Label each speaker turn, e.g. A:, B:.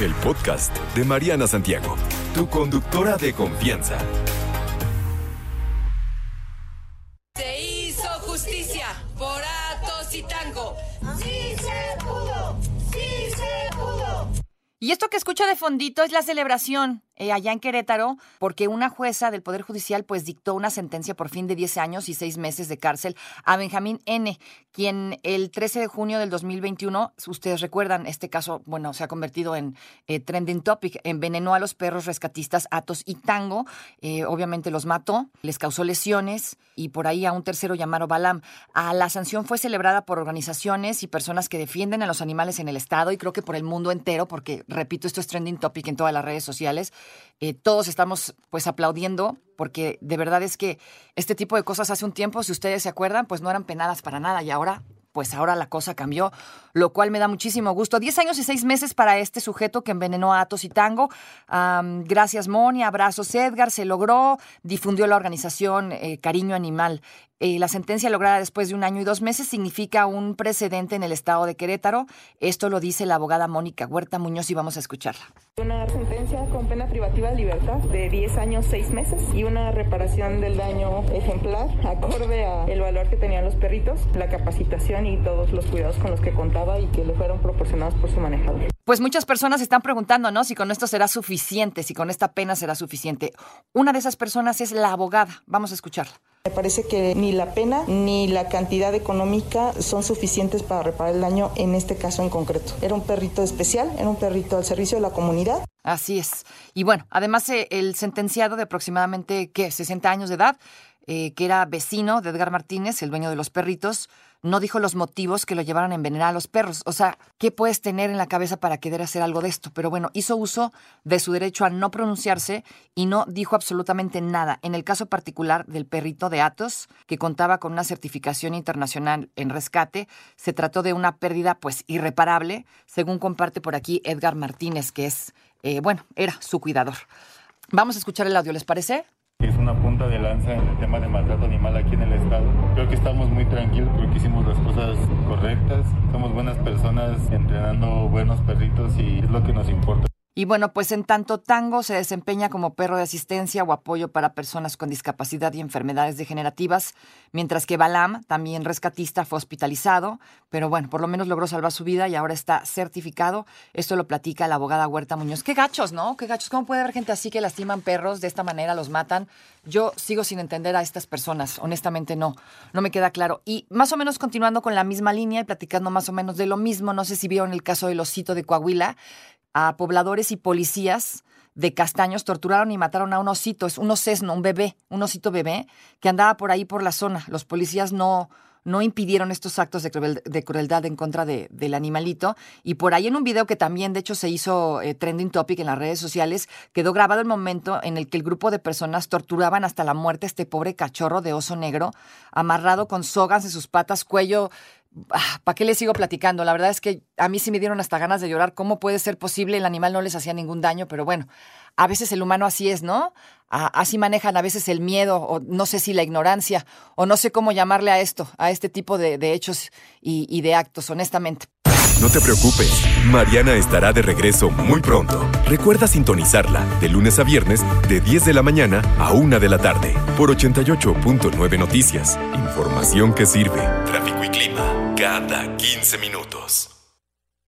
A: el podcast de Mariana Santiago, tu conductora de confianza.
B: Se hizo justicia por Atos y Tango.
C: Sí se pudo.
D: Y esto que escucha de fondito es la celebración eh, allá en Querétaro, porque una jueza del Poder Judicial pues dictó una sentencia por fin de 10 años y 6 meses de cárcel a Benjamín N., quien el 13 de junio del 2021, ustedes recuerdan, este caso, bueno, se ha convertido en eh, trending topic, envenenó a los perros rescatistas Atos y Tango, eh, obviamente los mató, les causó lesiones y por ahí a un tercero llamado Balam. A la sanción fue celebrada por organizaciones y personas que defienden a los animales en el Estado y creo que por el mundo entero, porque, repito, esto es trending topic en todas las redes sociales. Eh, todos estamos pues aplaudiendo porque de verdad es que este tipo de cosas hace un tiempo, si ustedes se acuerdan, pues no eran penadas para nada y ahora pues ahora la cosa cambió, lo cual me da muchísimo gusto. Diez años y seis meses para este sujeto que envenenó a Atos y Tango. gracias, Moni, abrazos, Edgar. Se logró, difundió la organización eh, Cariño Animal. Eh, la sentencia lograda después de un año y dos meses significa un precedente en el estado de Querétaro. Esto lo dice la abogada Mónica Huerta Muñoz y vamos a escucharla.
E: Una sentencia con pena privativa de libertad de 10 años, 6 meses y una reparación del daño ejemplar acorde a el valor que tenían los perritos, la capacitación y todos los cuidados con los que contaba y que le fueron proporcionados por su manejador.
D: Pues muchas personas están preguntando, ¿no? Si con esto será suficiente, si con esta pena será suficiente. Una de esas personas es la abogada. Vamos a escucharla.
E: Me parece que ni la pena ni la cantidad económica son suficientes para reparar el daño en este caso en concreto. Era un perrito especial, era un perrito al servicio de la comunidad.
D: Así es. Y bueno, además eh, el sentenciado de aproximadamente, ¿qué? 60 años de edad, eh, que era vecino de Edgar Martínez, el dueño de los perritos, no dijo los motivos que lo llevaron a envenenar a los perros. O sea, ¿qué puedes tener en la cabeza para querer hacer algo de esto? Pero bueno, hizo uso de su derecho a no pronunciarse y no dijo absolutamente nada. En el caso particular del perrito de Atos, que contaba con una certificación internacional en rescate, se trató de una pérdida pues irreparable, según comparte por aquí Edgar Martínez, que es, eh, bueno, era su cuidador. Vamos a escuchar el audio, ¿les parece?
F: Es una punta de lanza en el tema de maltrato animal aquí en el estado. Creo que estamos muy tranquilos, creo que hicimos las cosas correctas. Somos buenas personas entrenando buenos perritos y es lo que nos importa.
D: Y bueno, pues en tanto Tango se desempeña como perro de asistencia o apoyo para personas con discapacidad y enfermedades degenerativas, mientras que Balam, también rescatista, fue hospitalizado, pero bueno, por lo menos logró salvar su vida y ahora está certificado. Esto lo platica la abogada Huerta Muñoz. Qué gachos, ¿no? Qué gachos. ¿Cómo puede haber gente así que lastiman perros de esta manera, los matan? Yo sigo sin entender a estas personas, honestamente no, no me queda claro. Y más o menos continuando con la misma línea y platicando más o menos de lo mismo, no sé si vieron el caso del osito de Coahuila, a pobladores y policías de Castaños torturaron y mataron a un osito, es un osesno, un bebé, un osito bebé, que andaba por ahí por la zona. Los policías no, no impidieron estos actos de, crueldad en contra de, del animalito. Y por ahí en un video que también, de hecho, se hizo eh, trending topic en las redes sociales, quedó grabado el momento en el que el grupo de personas torturaban hasta la muerte a este pobre cachorro de oso negro, amarrado con sogas en sus patas, cuello ¿Para qué les sigo platicando? La verdad es que a mí sí me dieron hasta ganas de llorar. ¿Cómo puede ser posible? El animal no les hacía ningún daño, pero bueno, a veces el humano así es, ¿no? así manejan a veces el miedo, o no sé si la ignorancia, o no sé cómo llamarle a esto, a este tipo de, hechos y, de actos, honestamente.
A: No te preocupes, Mariana estará de regreso muy pronto. Recuerda sintonizarla de lunes a viernes de 10 de la mañana a 1 de la tarde por 88.9 Noticias. Información que sirve. Cada 15 minutos.